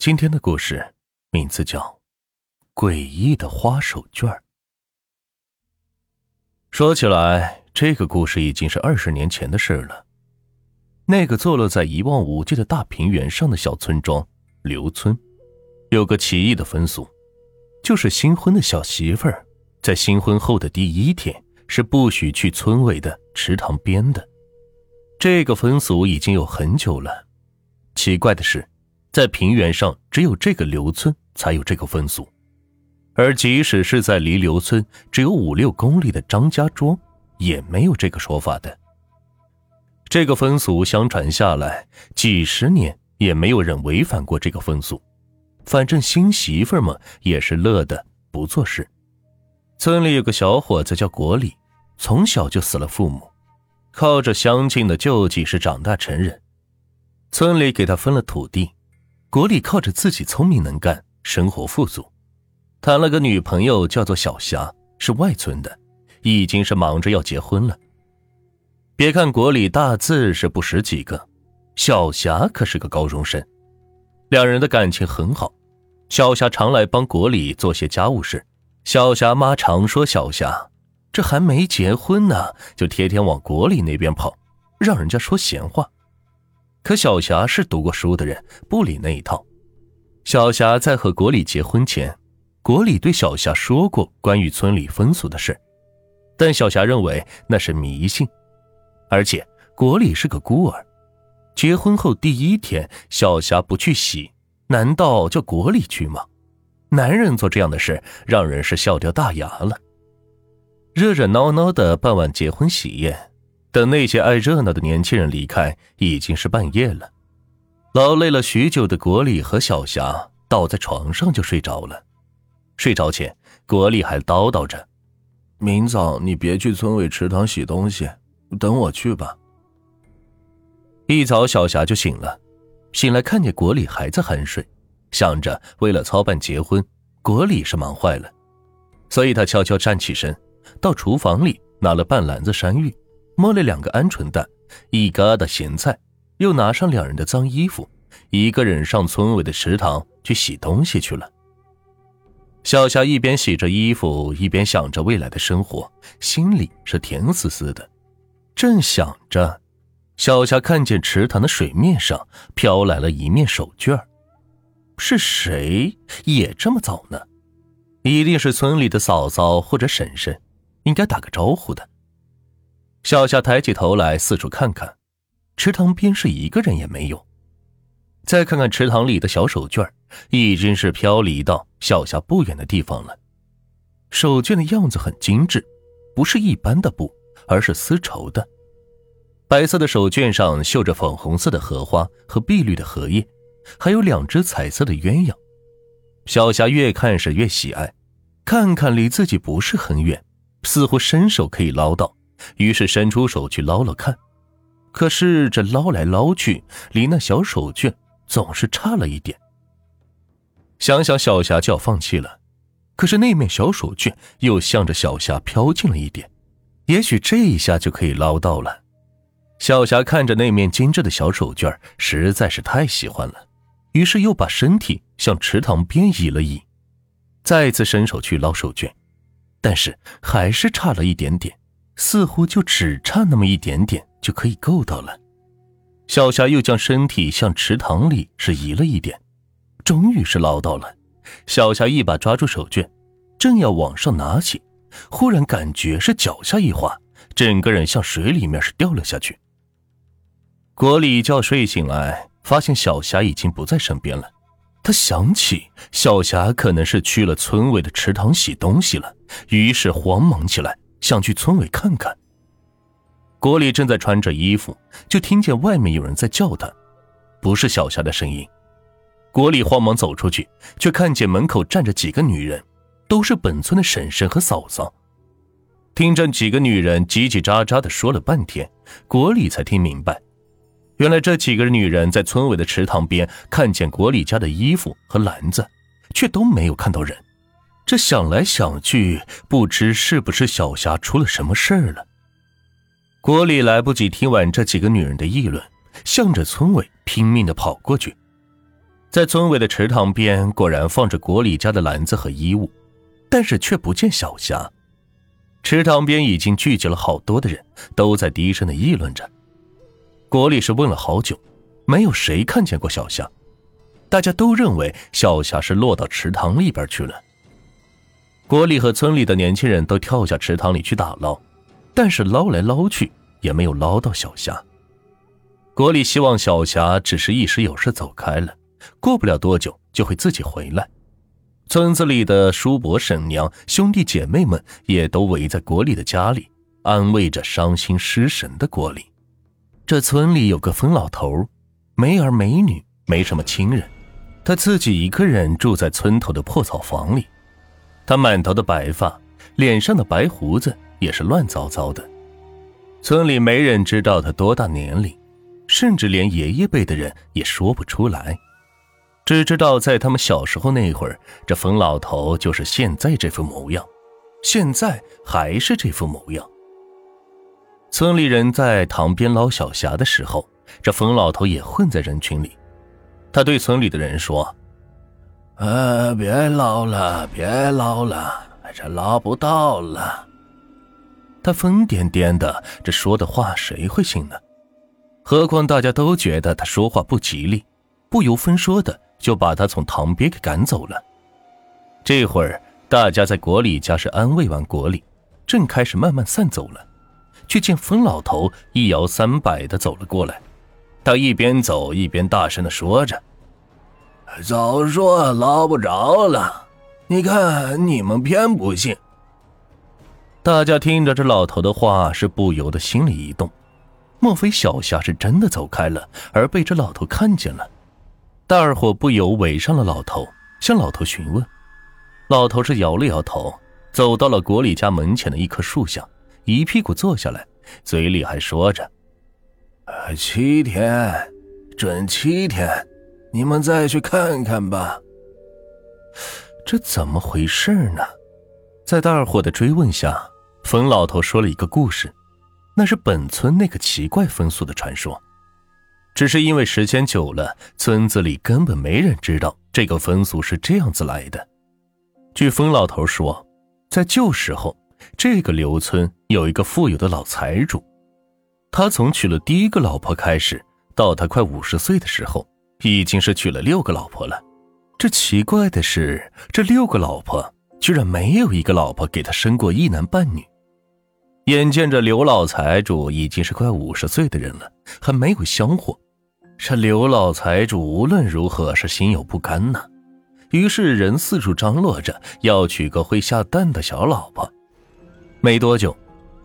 今天的故事名字叫《诡异的花手绢》。说起来，这个故事已经是二十年前的事了。那个坐落在一望无际的大平原上的小村庄刘村，有个奇异的风俗，就是新婚的小媳妇儿在新婚后的第一天是不许去村尾的池塘边的。这个风俗已经有很久了。奇怪的是，在平原上只有这个刘村才有这个风俗，而即使是在离刘村只有五六公里的张家庄，也没有这个说法的。这个风俗相传下来几十年，也没有人违反过这个风俗。反正新媳妇们也是乐的不做事。村里有个小伙子叫国礼，从小就死了父母，靠着乡亲的救济是长大成人。村里给他分了土地，国里靠着自己聪明能干，生活富足，谈了个女朋友叫做小霞，是外村的，已经是忙着要结婚了。别看国里大字是不识几个，小霞可是个高中生，两人的感情很好。小霞常来帮国里做些家务事，小霞妈常说小霞这还没结婚呢，就天天往国里那边跑，让人家说闲话。可小霞是读过书的人，不理那一套。小霞在和国里结婚前，国里对小霞说过关于村里风俗的事，但小霞认为那是迷信。而且国里是个孤儿，结婚后第一天，小霞不去洗，难道叫国里去吗？男人做这样的事，让人是笑掉大牙了。热热闹闹的办完结婚喜宴。等那些爱热闹的年轻人离开，已经是半夜了。劳累了许久的国礼和小霞倒在床上就睡着了。睡着前，国礼还叨叨着：“明早你别去村委池塘洗东西，等我去吧。”一早，小霞就醒了，醒来看见国礼还在酣睡，想着为了操办结婚，国礼是忙坏了，所以他悄悄站起身，到厨房里拿了半篮子山芋。摸了两个鹌鹑蛋，一疙瘩咸菜，又拿上两人的脏衣服，一个人上村委的池塘去洗东西去了。小霞一边洗着衣服，一边想着未来的生活，心里是甜丝丝的。正想着，小霞看见池塘的水面上飘来了一面手绢是谁也这么早呢？一定是村里的嫂嫂或者婶婶，应该打个招呼的。小霞抬起头来，四处看看，池塘边是一个人也没有。再看看池塘里的小手绢已经是飘离到小霞不远的地方了。手绢的样子很精致，不是一般的布，而是丝绸的。白色的手绢上绣着粉红色的荷花和碧绿的荷叶，还有两只彩色的鸳鸯。小霞越看是越喜爱，看看离自己不是很远，似乎伸手可以捞到。于是伸出手去捞了看，可是这捞来捞去，离那小手绢总是差了一点。想想小霞就要放弃了，可是那面小手绢又向着小霞飘近了一点，也许这一下就可以捞到了。小霞看着那面精致的小手绢，实在是太喜欢了，于是又把身体向池塘边移了移，再次伸手去捞手绢，但是还是差了一点点。似乎就只差那么一点点就可以够到了。小霞又将身体向池塘里是移了一点，终于是捞到了。小霞一把抓住手绢，正要往上拿起，忽然感觉是脚下一滑，整个人向水里面是掉了下去。国里觉睡醒来，发现小霞已经不在身边了。他想起小霞可能是去了村委的池塘洗东西了，于是慌忙起来。想去村委看看。国里正在穿着衣服，就听见外面有人在叫他，不是小霞的声音。国里慌忙走出去，却看见门口站着几个女人，都是本村的婶婶和嫂嫂。听着几个女人叽叽喳喳的说了半天，国里才听明白，原来这几个女人在村委的池塘边看见国里家的衣服和篮子，却都没有看到人。这想来想去，不知是不是小霞出了什么事儿了。国里来不及听完这几个女人的议论，向着村委拼命的跑过去。在村委的池塘边，果然放着国里家的篮子和衣物，但是却不见小霞。池塘边已经聚集了好多的人，都在低声的议论着。国里是问了好久，没有谁看见过小霞，大家都认为小霞是落到池塘里边去了。国里和村里的年轻人都跳下池塘里去打捞，但是捞来捞去也没有捞到小霞。国里希望小霞只是一时有事走开了，过不了多久就会自己回来。村子里的叔伯、婶娘、兄弟姐妹们也都围在国里的家里，安慰着伤心失神的国里。这村里有个疯老头，没儿没女，没什么亲人，他自己一个人住在村头的破草房里。他满头的白发，脸上的白胡子也是乱糟糟的。村里没人知道他多大年龄，甚至连爷爷辈的人也说不出来。只知道在他们小时候那会儿，这冯老头就是现在这副模样，现在还是这副模样。村里人在塘边捞小霞的时候，这冯老头也混在人群里。他对村里的人说：“呃，别捞了，别捞了，这捞不到了。”他疯癫癫的，这说的话谁会信呢？何况大家都觉得他说话不吉利，不由分说的。就把他从塘边给赶走了。这会儿，大家在国里家是安慰完国里，正开始慢慢散走了，却见疯老头一摇三摆的走了过来。他一边走一边大声的说着：“早说捞不着了，你看你们偏不信。”大家听着这老头的话，是不由得心里一动，莫非小霞是真的走开了，而被这老头看见了？大伙不由围上了老头，向老头询问。老头是摇了摇头，走到了国里家门前的一棵树下，一屁股坐下来，嘴里还说着：“七天，准七天，你们再去看看吧。”这怎么回事呢？在大伙的追问下，冯老头说了一个故事，那是本村那个奇怪风俗的传说。只是因为时间久了，村子里根本没人知道这个风俗是这样子来的。据冯老头说，在旧时候，这个刘村有一个富有的老财主，他从娶了第一个老婆开始，到他快五十岁的时候，已经是娶了六个老婆了。这奇怪的是，这六个老婆居然没有一个老婆给他生过一男半女。眼见着刘老财主已经是快五十岁的人了，还没有香火，这刘老财主无论如何是心有不甘呐。于是人四处张罗着要娶个会下蛋的小老婆。没多久，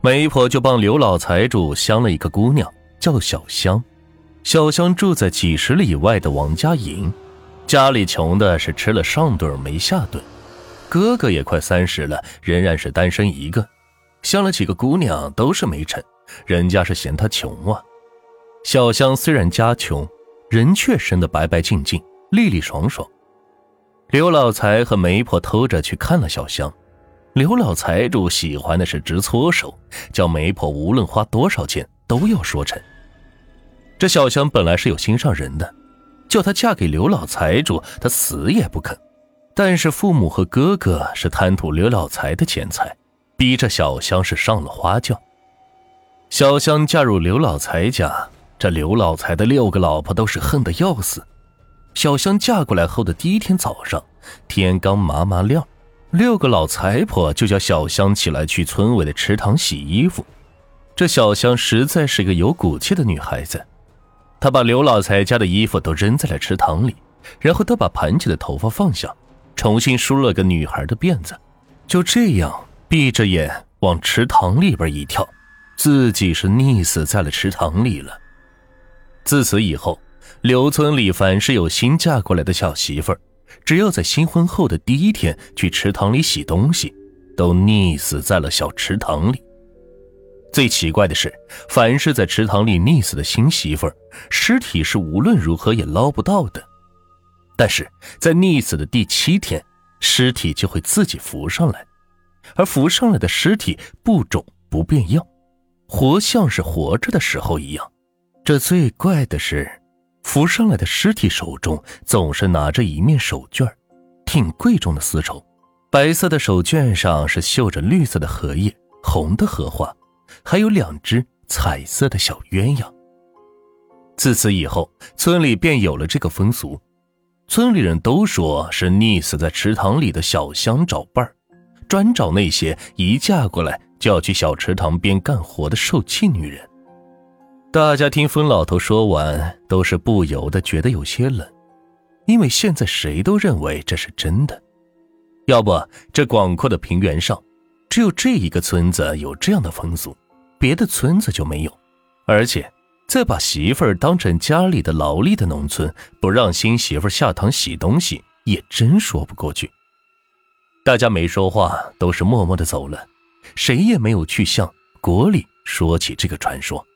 媒婆就帮刘老财主相了一个姑娘，叫小香。小香住在几十里外的王家营，家里穷的是吃了上顿没下顿，哥哥也快三十了，仍然是单身一个。相了几个姑娘都是没成，人家是嫌他穷啊。小香虽然家穷，人却生得白白净净、利利爽爽。刘老财和媒婆偷着去看了小香，刘老财主喜欢的是直搓手，叫媒婆无论花多少钱都要说成。这小香本来是有心上人的，叫她嫁给刘老财主，她死也不肯。但是父母和哥哥是贪图刘老财的钱财。逼着小香是上了花轿。小香嫁入刘老财家，这刘老财的六个老婆都是恨得要死。小香嫁过来后的第一天早上，天刚麻麻亮，六个老财婆就叫小香起来去村尾的池塘洗衣服。这小香实在是个有骨气的女孩子，他把刘老财家的衣服都扔在了池塘里，然后他把盘起的头发放下，重新梳了个女孩的辫子，就这样。闭着眼往池塘里边一跳，自己是溺死在了池塘里了。自此以后，刘村里凡是有新嫁过来的小媳妇儿，只要在新婚后的第一天去池塘里洗东西，都溺死在了小池塘里。最奇怪的是，凡是在池塘里溺死的新媳妇儿，尸体是无论如何也捞不到的。但是在溺死的第七天，尸体就会自己浮上来。而浮上来的尸体不肿不变样，活像是活着的时候一样。这最怪的是，浮上来的尸体手中总是拿着一面手绢挺贵重的丝绸。白色的手绢上是绣着绿色的荷叶、红的荷花，还有两只彩色的小鸳鸯。自此以后，村里便有了这个风俗，村里人都说是溺死在池塘里的小香找伴儿，专找那些一嫁过来就要去小池塘边干活的受气女人。大家听风老头说完，都是不由得觉得有些冷，因为现在谁都认为这是真的。要不，这广阔的平原上，只有这一个村子有这样的风俗，别的村子就没有。而且，再把媳妇儿当成家里的劳力的农村，不让新媳妇下堂洗东西，也真说不过去。大家没说话，都是默默的走了，谁也没有去向国里说起这个传说。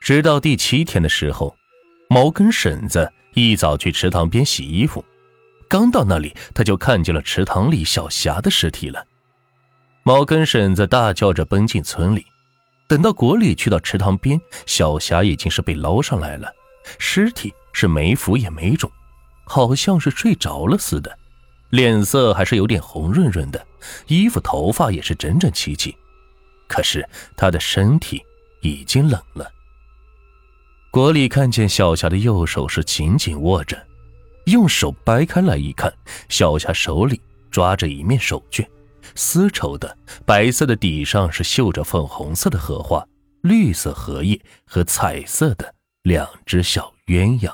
直到第七天的时候，毛根婶子一早去池塘边洗衣服。刚到那里，他就看见了池塘里小霞的尸体了。毛根婶子大叫着奔进村里。等到国里去到池塘边，小霞已经是被捞上来了，尸体是没腐也没肿，好像是睡着了似的，脸色还是有点红润润的，衣服头发也是整整齐齐。可是她的身体已经冷了。国里看见小霞的右手是紧紧握着。用手掰开来一看，小霞手里抓着一面手绢，丝绸的，白色的底上是绣着粉红色的荷花、绿色荷叶和彩色的两只小鸳鸯。